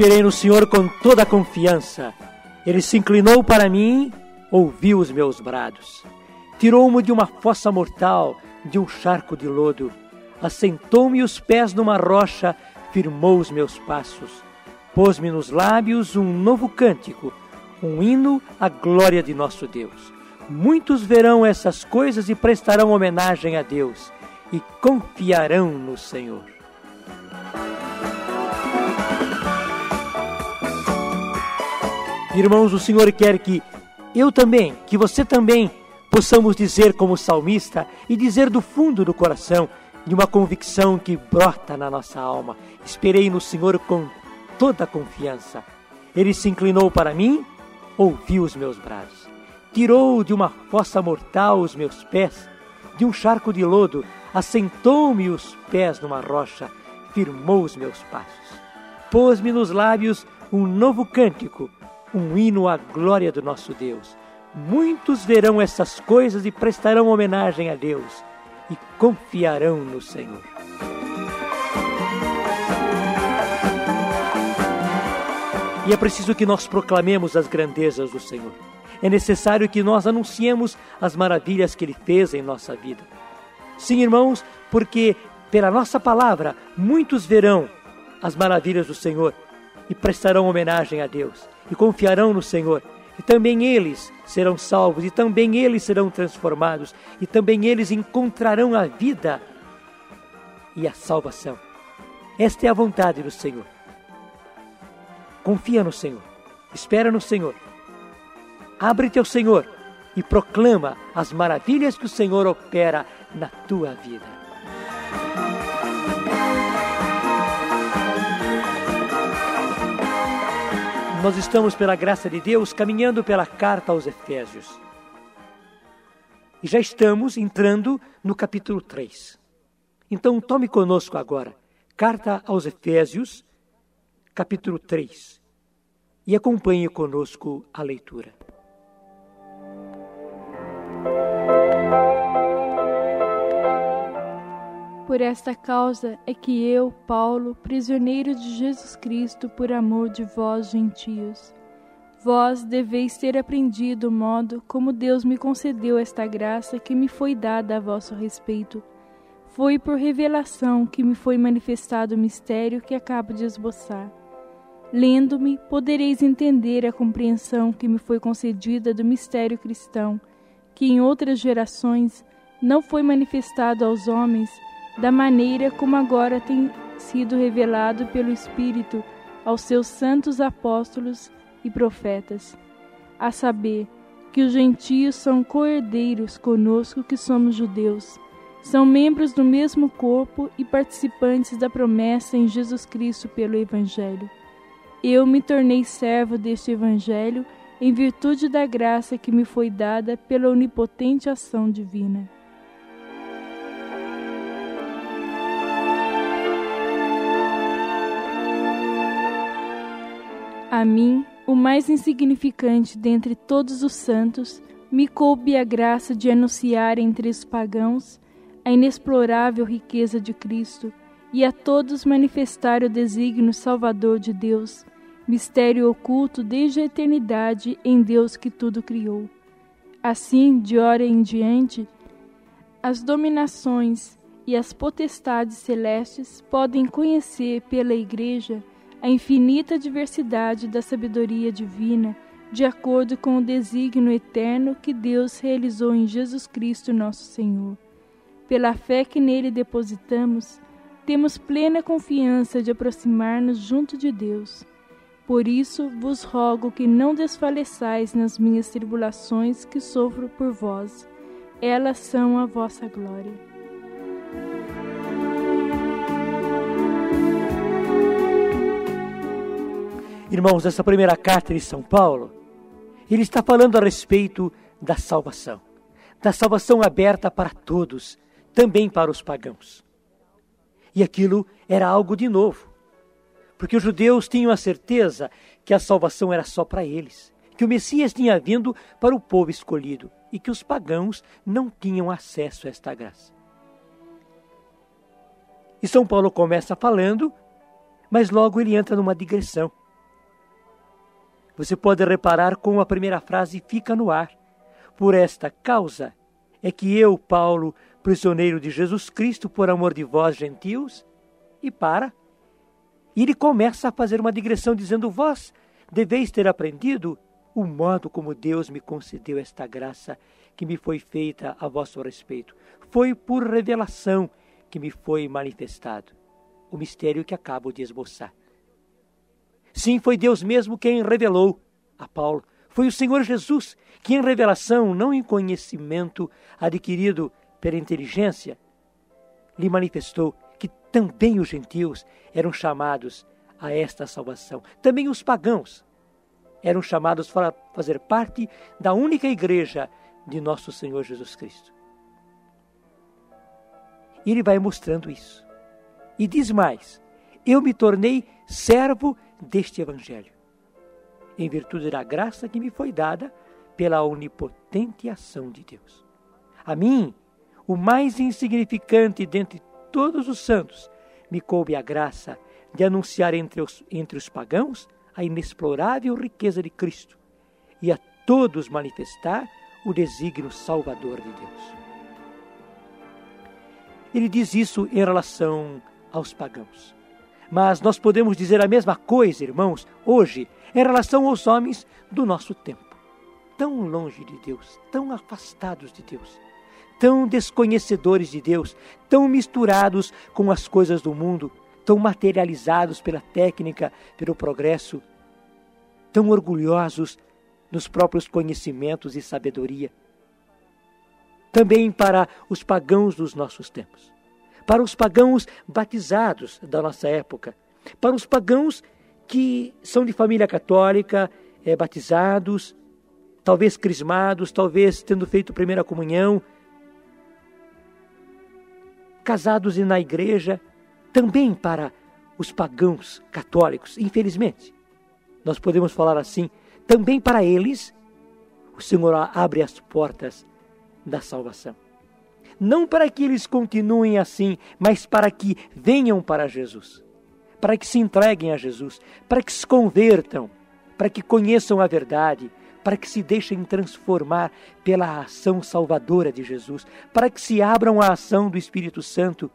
Esperei no Senhor com toda a confiança. Ele se inclinou para mim, ouviu os meus brados. Tirou-me de uma fossa mortal, de um charco de lodo. Assentou-me os pés numa rocha, firmou os meus passos. Pôs-me nos lábios um novo cântico, um hino à glória de nosso Deus. Muitos verão essas coisas e prestarão homenagem a Deus e confiarão no Senhor. Irmãos, o Senhor quer que eu também, que você também, possamos dizer como salmista e dizer do fundo do coração, de uma convicção que brota na nossa alma: esperei no Senhor com toda a confiança. Ele se inclinou para mim, ouviu os meus braços, tirou de uma fossa mortal os meus pés, de um charco de lodo, assentou-me os pés numa rocha, firmou os meus passos, pôs-me nos lábios um novo cântico um hino à glória do nosso Deus. Muitos verão essas coisas e prestarão homenagem a Deus e confiarão no Senhor. E é preciso que nós proclamemos as grandezas do Senhor. É necessário que nós anunciemos as maravilhas que Ele fez em nossa vida. Sim, irmãos, porque pela nossa palavra muitos verão as maravilhas do Senhor e prestarão homenagem a Deus e confiarão no Senhor. E também eles serão salvos, e também eles serão transformados, e também eles encontrarão a vida e a salvação. Esta é a vontade do Senhor. Confia no Senhor, espera no Senhor. Abre-te ao Senhor e proclama as maravilhas que o Senhor opera na tua vida. Nós estamos, pela graça de Deus, caminhando pela carta aos Efésios. E já estamos entrando no capítulo 3. Então, tome conosco agora, Carta aos Efésios, capítulo 3, e acompanhe conosco a leitura. Por esta causa é que eu, Paulo, prisioneiro de Jesus Cristo, por amor de vós, gentios, vós deveis ter aprendido o modo como Deus me concedeu esta graça que me foi dada a vosso respeito. Foi por revelação que me foi manifestado o mistério que acabo de esboçar. Lendo-me, podereis entender a compreensão que me foi concedida do mistério cristão, que em outras gerações não foi manifestado aos homens da maneira como agora tem sido revelado pelo Espírito aos seus santos apóstolos e profetas, a saber, que os gentios são coerdeiros conosco que somos judeus, são membros do mesmo corpo e participantes da promessa em Jesus Cristo pelo Evangelho. Eu me tornei servo deste Evangelho em virtude da graça que me foi dada pela onipotente ação divina. A mim, o mais insignificante dentre todos os santos, me coube a graça de anunciar entre os pagãos a inexplorável riqueza de Cristo e a todos manifestar o desígnio salvador de Deus, mistério oculto desde a eternidade em Deus que tudo criou. Assim, de hora em diante, as dominações e as potestades celestes podem conhecer pela Igreja a infinita diversidade da sabedoria divina, de acordo com o desígnio eterno que Deus realizou em Jesus Cristo, nosso Senhor. Pela fé que nele depositamos, temos plena confiança de aproximar-nos junto de Deus. Por isso vos rogo que não desfaleçais nas minhas tribulações que sofro por vós. Elas são a vossa glória. Irmãos, essa primeira carta de São Paulo, ele está falando a respeito da salvação, da salvação aberta para todos, também para os pagãos. E aquilo era algo de novo, porque os judeus tinham a certeza que a salvação era só para eles, que o Messias tinha vindo para o povo escolhido e que os pagãos não tinham acesso a esta graça. E São Paulo começa falando, mas logo ele entra numa digressão Você pode reparar como a primeira frase fica no ar. Por esta causa é que eu, Paulo, prisioneiro de Jesus Cristo, por amor de vós, gentios, e para. E ele começa a fazer uma digressão dizendo: Vós deveis ter aprendido o modo como Deus me concedeu esta graça que me foi feita a vosso respeito. Foi por revelação que me foi manifestado o mistério que acabo de esboçar. Sim, foi Deus mesmo quem revelou a Paulo. Foi o Senhor Jesus que, em revelação, não em conhecimento adquirido pela inteligência, lhe manifestou que também os gentios eram chamados a esta salvação. Também os pagãos eram chamados para fazer parte da única igreja de nosso Senhor Jesus Cristo. E ele vai mostrando isso. E diz mais: Eu me tornei servo deste Evangelho, em virtude da graça que me foi dada pela onipotente ação de Deus. A mim, o mais insignificante dentre todos os santos, me coube a graça de anunciar entre os, entre os pagãos a inexplorável riqueza de Cristo e a todos manifestar o desígnio salvador de Deus. Ele diz isso em relação aos pagãos. Mas nós podemos dizer a mesma coisa, irmãos, hoje, em relação aos homens do nosso tempo. Tão longe de Deus, tão afastados de Deus, tão desconhecedores de Deus, tão misturados com as coisas do mundo, tão materializados pela técnica, pelo progresso, tão orgulhosos nos próprios conhecimentos e sabedoria. Também para os pagãos dos nossos tempos para os pagãos batizados da nossa época, para os pagãos que são de família católica, é, batizados, talvez crismados, talvez tendo feito primeira comunhão, casados e na igreja, também para os pagãos católicos, infelizmente. Nós podemos falar assim, também para eles, o Senhor abre as portas da salvação não para que eles continuem assim, mas para que venham para Jesus, para que se entreguem a Jesus, para que se convertam, para que conheçam a verdade, para que se deixem transformar pela ação salvadora de Jesus, para que se abram à ação do Espírito Santo.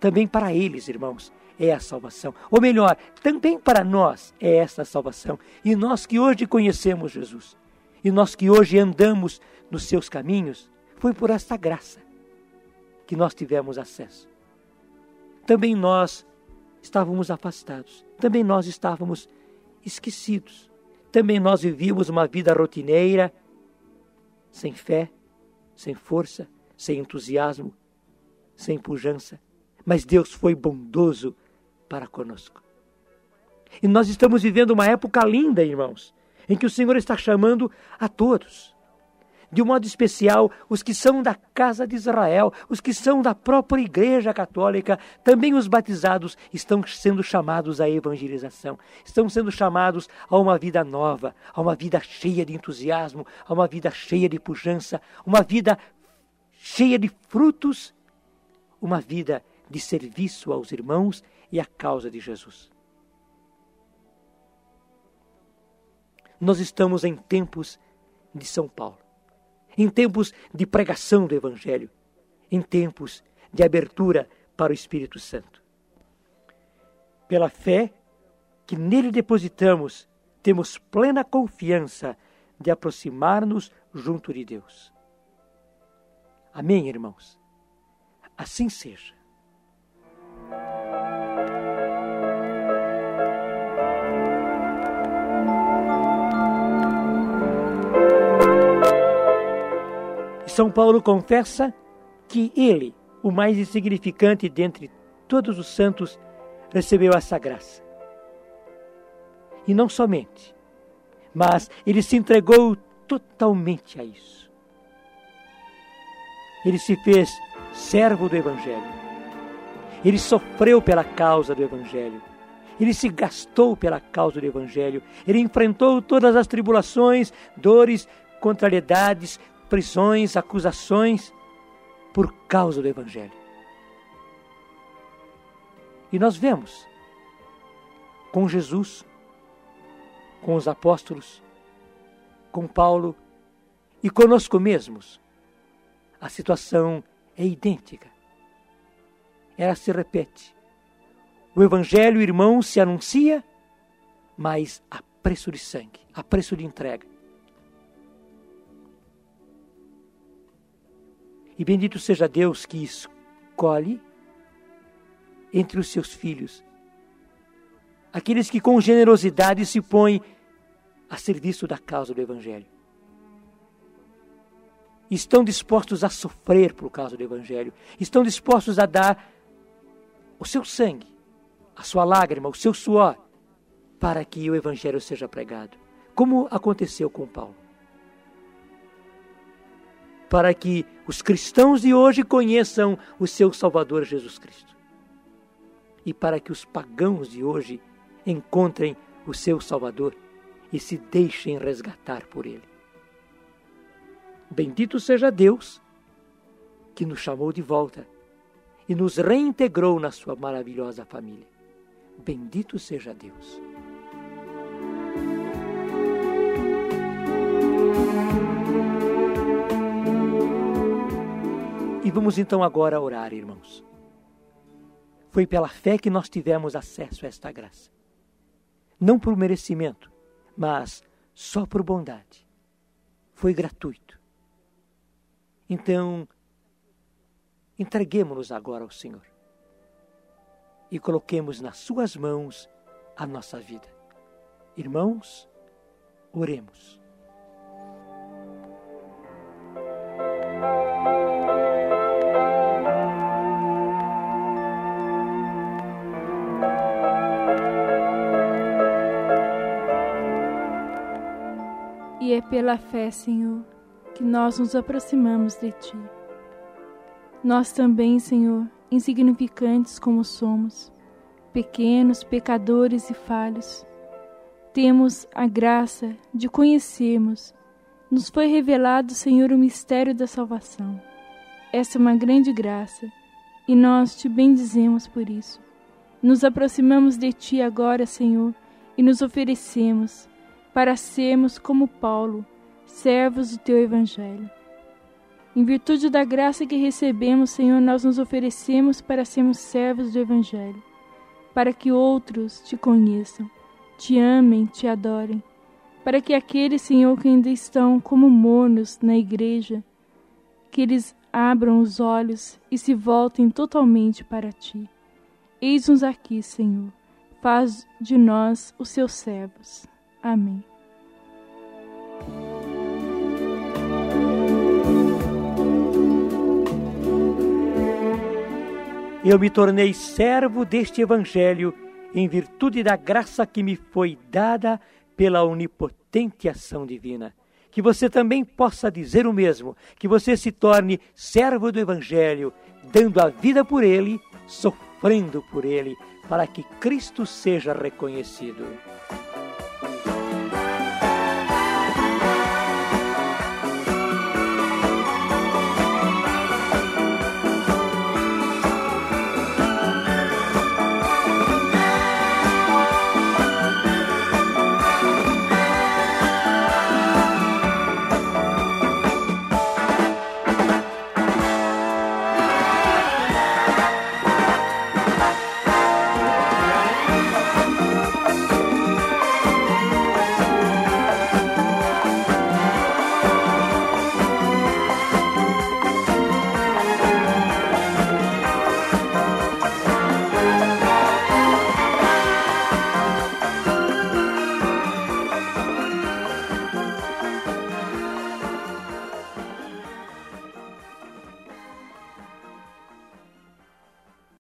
Também para eles, irmãos, é a salvação. Ou melhor, também para nós é essa salvação. E nós que hoje conhecemos Jesus, e nós que hoje andamos nos seus caminhos, foi por esta graça que nós tivemos acesso. Também nós estávamos afastados, também nós estávamos esquecidos, também nós vivíamos uma vida rotineira, sem fé, sem força, sem entusiasmo, sem pujança. Mas Deus foi bondoso para conosco. E nós estamos vivendo uma época linda, irmãos, em que o Senhor está chamando a todos de um modo especial os que são da casa de Israel, os que são da própria Igreja Católica, também os batizados estão sendo chamados à evangelização, estão sendo chamados a uma vida nova, a uma vida cheia de entusiasmo, a uma vida cheia de pujança, uma vida cheia de frutos, uma vida de serviço aos irmãos e à causa de Jesus. Nós estamos em tempos de São Paulo em tempos de pregação do Evangelho, em tempos de abertura para o Espírito Santo. Pela fé que nele depositamos, temos plena confiança de aproximar-nos junto de Deus. Amém, irmãos? Assim seja. São Paulo confessa que ele, o mais insignificante dentre todos os santos, recebeu essa graça. E não somente, mas ele se entregou totalmente a isso. Ele se fez servo do Evangelho. Ele sofreu pela causa do Evangelho. Ele se gastou pela causa do Evangelho. Ele enfrentou todas as tribulações, dores, contrariedades, prisões, acusações por causa do Evangelho. E nós vemos com Jesus com os apóstolos, com Paulo e conosco mesmos. A situação é idêntica. Ela se repete. O Evangelho, irmão, se anuncia, mas a preço de sangue, a preço de entrega. E bendito seja Deus que escolhe entre os seus filhos aqueles que com generosidade se põem a serviço da causa do Evangelho. Estão dispostos a sofrer por causa do Evangelho, estão dispostos a dar o seu sangue, a sua lágrima, o seu suor, para que o Evangelho seja pregado, como aconteceu com Paulo. Para que os cristãos de hoje conheçam o seu Salvador Jesus Cristo. E para que os pagãos de hoje encontrem o seu Salvador e se deixem resgatar por ele. Bendito seja Deus que nos chamou de volta e nos reintegrou na sua maravilhosa família. Bendito seja Deus. Vamos então agora orar, irmãos. Foi pela fé que nós tivemos acesso a esta graça. Não por merecimento, mas só por bondade. Foi gratuito. Então, entreguemos-nos agora ao Senhor e coloquemos nas Suas mãos a nossa vida. Irmãos, oremos. Pela fé, Senhor, que nós nos aproximamos de Ti. Nós também, Senhor, insignificantes como somos, pequenos, pecadores e falhos, temos a graça de conhecermos. Nos foi revelado, Senhor, o mistério da salvação. Essa é uma grande graça e nós te bendizemos por isso. Nos aproximamos de Ti agora, Senhor, e nos oferecemos para sermos como Paulo, servos do teu Evangelho. Em virtude da graça que recebemos, Senhor, nós nos oferecemos para sermos servos do Evangelho, para que outros te conheçam, te amem, te adorem, para que aqueles, Senhor, que ainda estão como mornos na igreja, que eles abram os olhos e se voltem totalmente para ti. Eis-nos aqui, Senhor, faz de nós os seus servos. Amém. Eu me tornei servo deste Evangelho em virtude da graça que me foi dada pela onipotente ação divina. Que você também possa dizer o mesmo, que você se torne servo do Evangelho, dando a vida por ele, sofrendo por ele, para que Cristo seja reconhecido.